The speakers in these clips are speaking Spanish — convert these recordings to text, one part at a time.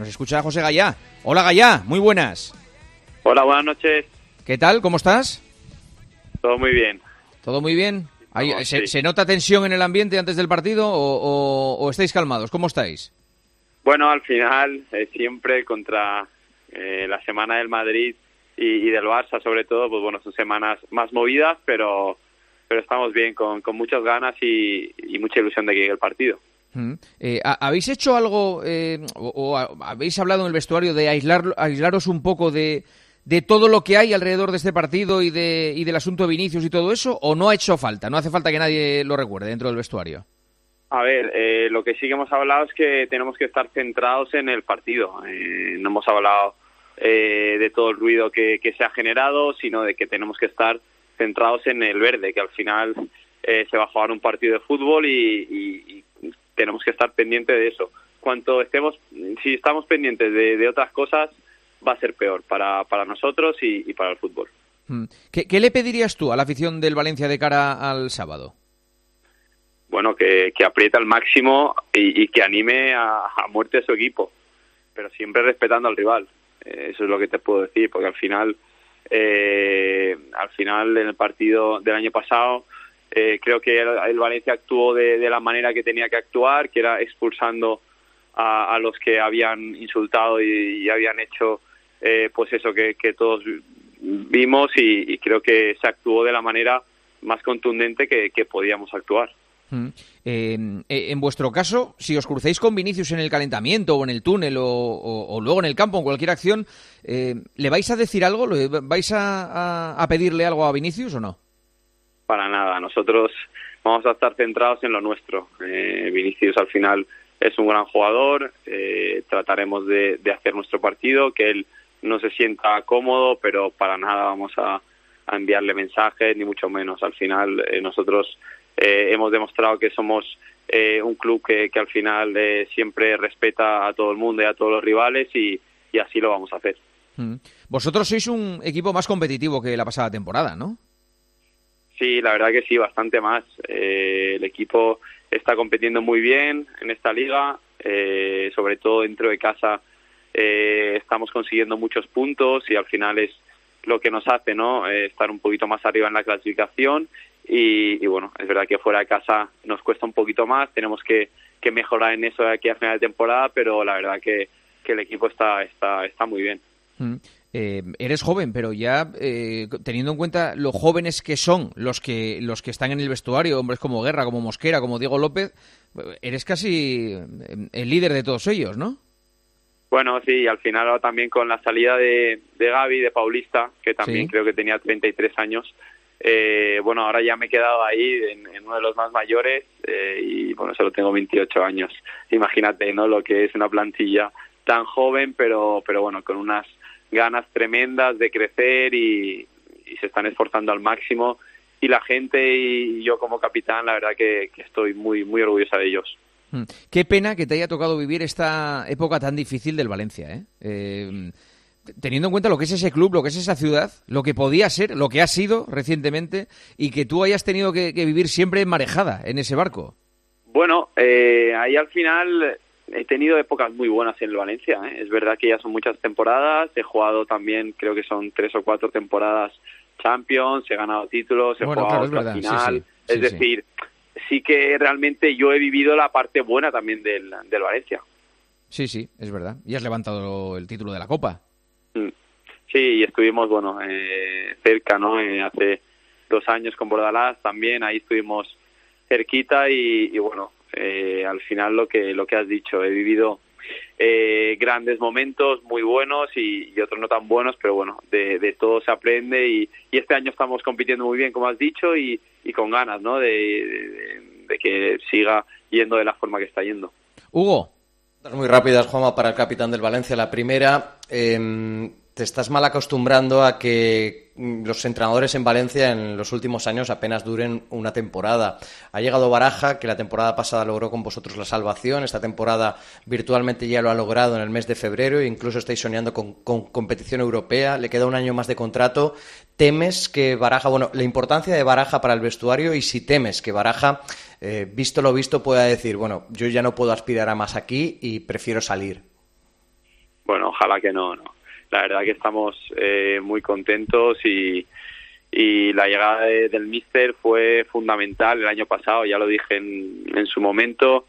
Nos escucha José Gallá. Hola Gallá, muy buenas. Hola, buenas noches. ¿Qué tal? ¿Cómo estás? Todo muy bien. ¿Todo muy bien? ¿se, nota tensión en el ambiente antes del partido o, estáis calmados? ¿Cómo estáis? Bueno, al final, eh, siempre contra eh, la semana del Madrid y, del Barça, sobre todo, pues bueno, son semanas más movidas, pero, pero estamos bien, con, muchas ganas y, mucha ilusión de que llegue el partido. Eh, ¿Habéis hecho algo o, habéis hablado en el vestuario de aislar, aislaros un poco de, de todo lo que hay alrededor de este partido y, de, y del asunto de Vinicius y todo eso, o no ha hecho falta? No hace falta que nadie lo recuerde dentro del vestuario. A ver, eh, lo que sí que hemos hablado es que tenemos que estar centrados en el partido. Eh, no hemos hablado eh, de todo el ruido que, se ha generado, sino de que tenemos que estar centrados en el verde, que al final se va a jugar un partido de fútbol y, tenemos que estar pendientes de eso. Cuanto estemos, si estamos pendientes de otras cosas, va a ser peor para, para nosotros y, para el fútbol. Mm. ¿Qué, le pedirías tú a la afición del Valencia de cara al sábado? Bueno, que, que aprieta al máximo y, que anime a, muerte a su equipo, pero siempre respetando al rival. Eh, eso es lo que te puedo decir, porque al final, eh, al final en el partido del año pasado, eh, creo que el, Valencia actuó de, la manera que tenía que actuar, que era expulsando a, los que habían insultado y habían hecho eh, pues eso que, todos vimos y, creo que se actuó de la manera más contundente que, podíamos actuar. Mm. Eh, en vuestro caso, si os crucéis con Vinicius en el calentamiento o en el túnel o, luego en el campo, en cualquier acción, eh, ¿le vais a decir algo? ¿Le ¿Vais a, pedirle algo a Vinicius o no? Para nada, nosotros vamos a estar centrados en lo nuestro. Vinicius al final es un gran jugador, trataremos de, hacer nuestro partido, que él no se sienta cómodo, pero para nada vamos a, enviarle mensajes, ni mucho menos. Al final, eh, nosotros eh, hemos demostrado que somos eh, un club que, que al final siempre respeta a todo el mundo y a todos los rivales y, así lo vamos a hacer. Mm. Vosotros sois un equipo más competitivo que la pasada temporada, ¿no? Sí, la verdad que sí, bastante más. el equipo está compitiendo muy bien en esta liga, sobre todo dentro de casa eh, estamos consiguiendo muchos puntos y al final es lo que nos hace no eh, estar un poquito más arriba en la clasificación y, bueno es verdad que fuera de casa nos cuesta un poquito más tenemos que, mejorar en eso de aquí a final de temporada pero la verdad que, el equipo está está está muy bien mm. Eh, eres joven, pero ya teniendo en cuenta lo jóvenes que son los que los que están en el vestuario, hombres como Guerra, como Mosquera, como Diego López, eres casi el líder de todos ellos, ¿no? Bueno, sí, al final también con la salida de, de Gaby, de Paulista, que también creo que tenía 33 años, eh, bueno, ahora ya me he quedado ahí en, uno de los más mayores eh, y bueno, solo tengo 28 años. Imagínate, ¿no? Lo que es una plantilla tan joven, pero, pero bueno, con unas ganas tremendas de crecer y, se están esforzando al máximo. Y la gente y yo como capitán, la verdad que, que estoy muy, muy orgullosa de ellos. Mm. Qué pena que te haya tocado vivir esta época tan difícil del Valencia, ¿eh? ¿eh? teniendo en cuenta lo que es ese club, lo que es esa ciudad, lo que podía ser, lo que ha sido recientemente, y que tú hayas tenido que, vivir siempre marejada en ese barco. Bueno, eh, ahí al final he tenido épocas muy buenas en el Valencia. ¿eh? Es verdad que ya son muchas temporadas. He jugado también, creo que son tres o cuatro temporadas Champions. He ganado títulos, he jugado la final. es decir, sí que realmente yo he vivido la parte buena también del, del Valencia. Sí, sí, es verdad. Y has levantado el título de la Copa. Mm. Sí, y estuvimos, bueno, eh, cerca, ¿no? Eh, hace dos años con Bordalás también, ahí estuvimos cerquita y, bueno, eh, al final lo que, lo que has dicho, he vivido grandes momentos muy buenos y, otros no tan buenos, pero bueno, de, de todo se aprende y, y, este año estamos compitiendo muy bien, como has dicho, y, y con ganas ¿no? de, que siga yendo de la forma que está yendo. Hugo. Muy rápidas, Juanma, para el capitán del Valencia. La primera, eh, te estás mal acostumbrando a que los entrenadores en Valencia en los últimos años apenas duren una temporada. Ha llegado Baraja, que la temporada pasada logró con vosotros la salvación, esta temporada virtualmente ya lo ha logrado en el mes de febrero incluso estáis soñando con, competición europea, le queda un año más de contrato. ¿Temes que Baraja, bueno, la importancia de Baraja para el vestuario y si temes que Baraja, eh, visto lo visto, pueda decir, bueno, yo ya no puedo aspirar a más aquí y prefiero salir? Bueno, ojalá que no, no. La verdad que estamos eh, muy contentos y, y la llegada del míster fue fundamental el año pasado, ya lo dije en, en su momento.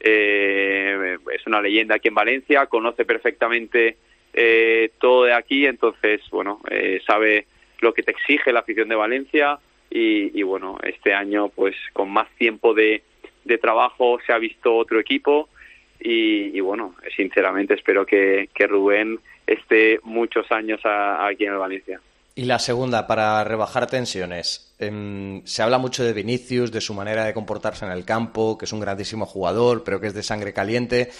Eh, es una leyenda aquí en Valencia, conoce perfectamente eh, todo de aquí, entonces, bueno, eh, sabe lo que te exige la afición de Valencia y, bueno, este año, pues con más tiempo de, de trabajo se ha visto otro equipo y, y bueno, sinceramente espero que, Rubén esté muchos años aquí en el Valencia. Y la segunda, para rebajar tensiones. Em, se habla mucho de Vinicius, de su manera de comportarse en el campo, que es un grandísimo jugador, pero que es de sangre caliente.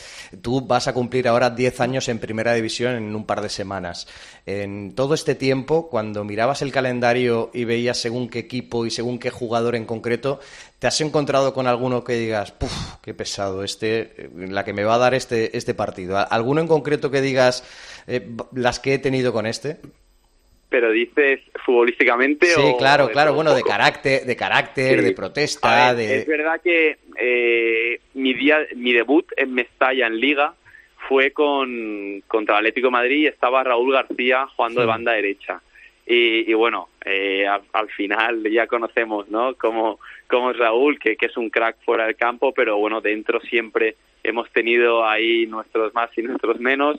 Tú vas a cumplir ahora 10 años en primera división en un par de semanas. En todo este tiempo, cuando mirabas el calendario y veías según qué equipo y según qué jugador en concreto, ¿te has encontrado con alguno que digas, puf, qué pesado este, la que me va a dar este, este partido? ¿Alguno en concreto que digas, eh, las que he tenido con este? Pero dices futbolísticamente Sí, o claro, claro, bueno, de carácter, de carácter, Sí. de protesta, ver, de Es verdad que eh, mi día, mi debut en Mestalla en Liga fue con contra Atlético de Madrid y estaba Raúl García jugando de banda derecha. Y, y bueno, eh, al, al final ya conocemos, ¿no? Cómo, cómo es Raúl, que, que es un crack fuera del campo, pero bueno, dentro siempre hemos tenido ahí nuestros más y nuestros menos.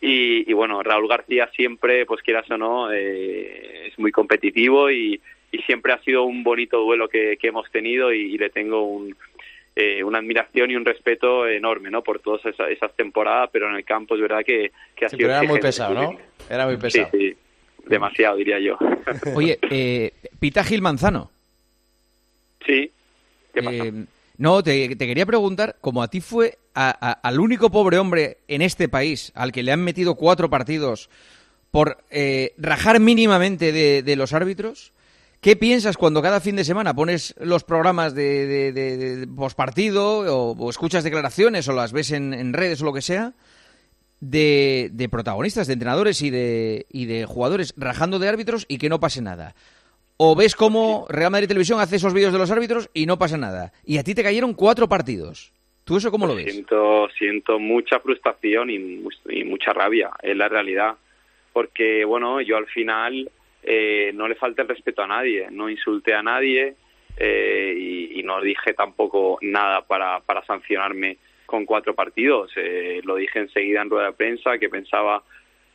Y, y bueno, Raúl García siempre, pues quieras o no, eh, es muy competitivo y, y siempre ha sido un bonito duelo que, que hemos tenido y, y le tengo un, eh, una admiración y un respeto enorme, ¿no? Por todas esas, esas temporadas, pero en el campo es verdad que, que ha Sí, sido pero era muy pesado, ¿no? Era muy Sí, pesado. sí, demasiado diría yo. Oye, eh, Pita Gil Manzano. sí, ¿qué pasa? No, te, quería preguntar, como a ti fue a- al único pobre hombre en este país al que le han metido cuatro partidos por eh, rajar mínimamente de, los árbitros, ¿qué piensas cuando cada fin de semana pones los programas de, de, pospartido o, escuchas declaraciones o las ves en, en redes o lo que sea? De, de protagonistas, de entrenadores y de, y de jugadores rajando de árbitros y que no pase nada. O ves cómo Real Madrid Televisión hace esos vídeos de los árbitros y no pasa nada. Y a ti te cayeron cuatro partidos. ¿Tú eso cómo lo ves? Siento, siento mucha frustración y, mu- y mucha rabia, es la realidad. Porque, bueno, yo al final eh, no le falta el respeto a nadie, no insulté a nadie eh, y, y no dije tampoco nada para, para sancionarme con cuatro partidos. Eh, lo dije enseguida en rueda de prensa que pensaba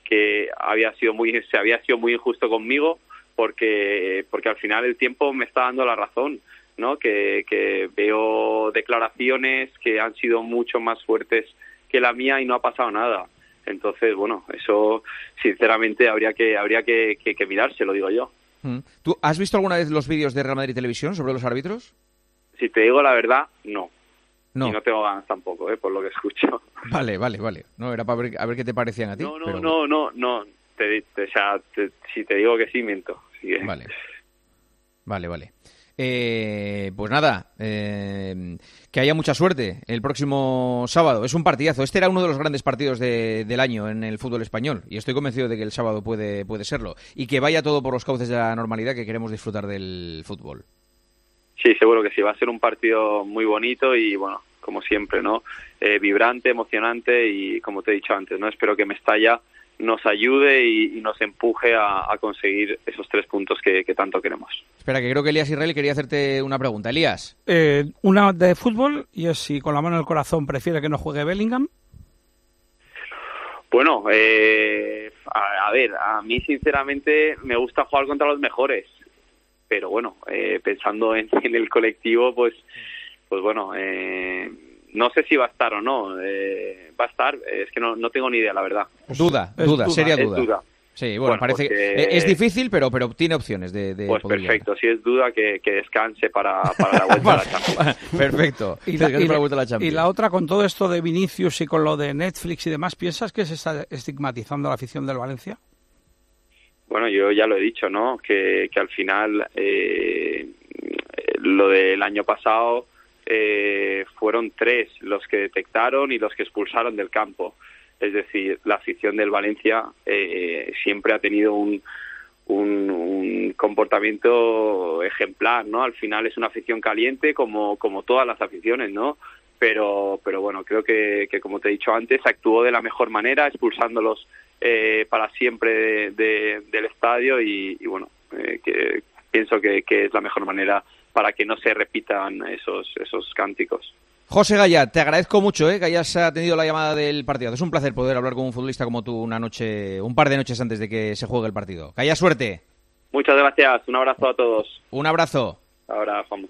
que había sido muy, se había sido muy injusto conmigo porque, porque al final el tiempo me está dando la razón. ¿no? Que, que veo declaraciones que han sido mucho más fuertes que la mía y no ha pasado nada. Entonces, bueno, eso sinceramente habría que habría que, que, que mirarse, lo digo yo. Mm. ¿Tú has visto alguna vez los vídeos de Real Madrid Televisión sobre los árbitros? Si te digo la verdad, no. No. Y no tengo ganas tampoco, ¿eh? por lo que escucho. Vale, vale, vale. No, era para ver, a ver qué te parecían a ti. No, no, pero- no, no, no. Te, te- o sea, te- si te digo que sí, miento. Así que- Vale. Vale, vale. Eh, pues nada, eh, que haya mucha suerte el próximo sábado. Es un partidazo. Este era uno de los grandes partidos de- del año en el fútbol español y estoy convencido de que el sábado puede, puede serlo. Y que vaya todo por los cauces de la normalidad que queremos disfrutar del fútbol. Sí, seguro que sí. Va a ser un partido muy bonito y, bueno, como siempre, ¿no? Eh, vibrante, emocionante y, como te he dicho antes, ¿no? Espero que Mestalla nos ayude y, y nos empuje a, a conseguir esos tres puntos que, que tanto queremos. Espera, que creo que Elías Israel quería hacerte una pregunta. Elías. Eh, una de fútbol y es si con la mano en el corazón prefiere que no juegue Bellingham. Bueno, eh, a, a ver, a mí sinceramente me gusta jugar contra los mejores, pero bueno, eh, pensando en, en el colectivo, pues, pues bueno, eh, no sé si va a estar o no. eh, va a estar, es que no, no tengo ni idea, la verdad. Duda, es duda, seria duda. duda. Sí, bueno, Bueno, parece pues, que es difícil, pero, pero tiene opciones de, de Pues poder llegar. perfecto, si es duda que, que descanse para, para la vuelta a la Champions. Perfecto. Y la, y y otra, con todo esto de Vinicius y con lo de Netflix y demás, ¿piensas que se está estigmatizando la afición del Valencia? Bueno, yo ya lo he dicho, ¿no? Que, que al final eh, lo del año pasado eh, fueron tres los que detectaron y los que expulsaron del campo. Es decir, la afición del Valencia eh, siempre ha tenido un, un, comportamiento ejemplar, ¿no? Al final es una afición caliente como, como todas las aficiones, ¿no? pero, pero bueno, creo que, que como te he dicho antes, actuó de la mejor manera, expulsándolos eh, para siempre del estadio y, bueno, eh, que pienso que, que, es la mejor manera para que no se repitan esos, esos cánticos. José Gaya, te agradezco mucho eh, que hayas atendido la llamada del partido. Es un placer poder hablar con un futbolista como tú una noche, un par de noches antes de que se juegue el partido. Que haya suerte. Muchas gracias. Un abrazo a todos. Un abrazo. Ahora, Juan.